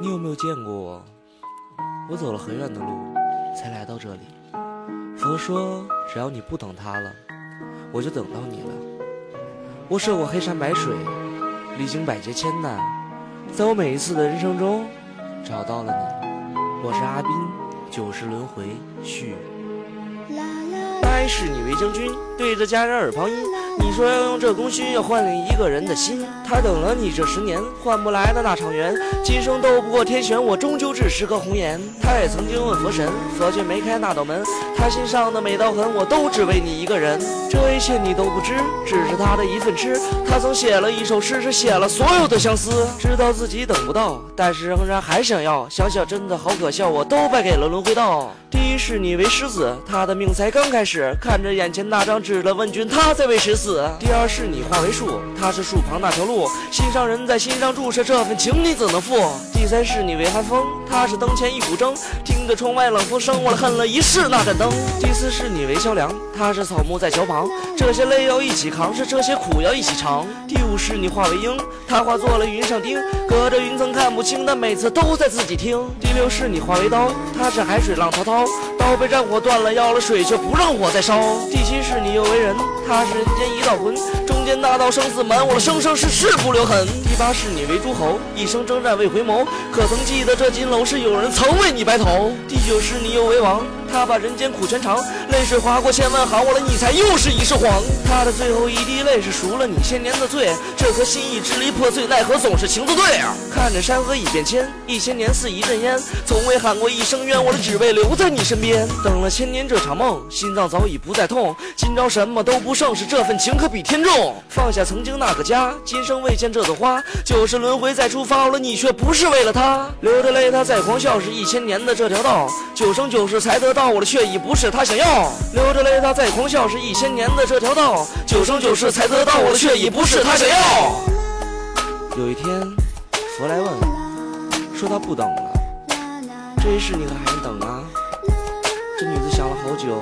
你有没有见过我？我走了很远的路，才来到这里。佛说，只要你不等他了，我就等到你了。我涉过黑山白水，历经百劫千难，在我每一次的人生中，找到了你。我是阿斌，九世轮回续。拜视你为将军，对着家人耳旁音。你说要用这功勋，要换领一个人的心。他等了你这十年，换不来的那场缘，今生斗不过天选，我终究只是个红颜。他也曾经问佛神，佛却没开那道门。他心上的每道痕，我都只为你一个人。这一切你都不知，只是他的一份痴。他曾写了一首诗，是写了所有的相思。知道自己等不到，但是仍然还想要。想想真的好可笑，我都败给了轮回道。第一是你为狮子，他的命才刚开始。看着眼前那张纸的问君，他在为谁死？第二是你化为树，他是树旁那条路，心上人在心上注射这份情，你怎能负？第三是你为寒风，他是灯前一股筝，听着窗外冷风声，我恨了一世那盏灯。第四是你为萧凉，他是草木在桥旁，这些泪要一起扛，是这些苦要一起尝。第五是你化为鹰，他化作了云上钉，隔着云层看不清，但每次都在自己听。第六是你化为刀，他是海水浪滔滔，刀被战火断了，要了水却不让火再烧。第七是你又为人，他是人间一一道魂，中间那道生死门，我的生生世世不留痕。第八世你为诸侯，一生征战未回眸，可曾记得这金楼是有人曾为你白头？第九世你又为王，他把人间苦全尝，泪水划过千万行，我的你才又是一世黄。他的最后一滴泪是赎了你千年的罪，这颗心已支离破碎，奈何总是情字对啊！看着山河已变迁，一千年似一阵烟，从未喊过一声冤，我的只为留在你身边。等了千年这场梦，心脏早已不再痛，今朝什么都不剩，是这份情可比天重。放下曾经那个家，今生未见这朵花，九世轮回再出发我了，你却不是为了他。流着泪他在狂笑，是一千年的这条道，九生九世才得到我的，却已不是他想要。流着泪他在狂笑，是一千年的这条道，九生九世才得到我的，却已不是他想要。有一天，佛来问，说他不等了，这一世你可还能等啊？这女子想了好久，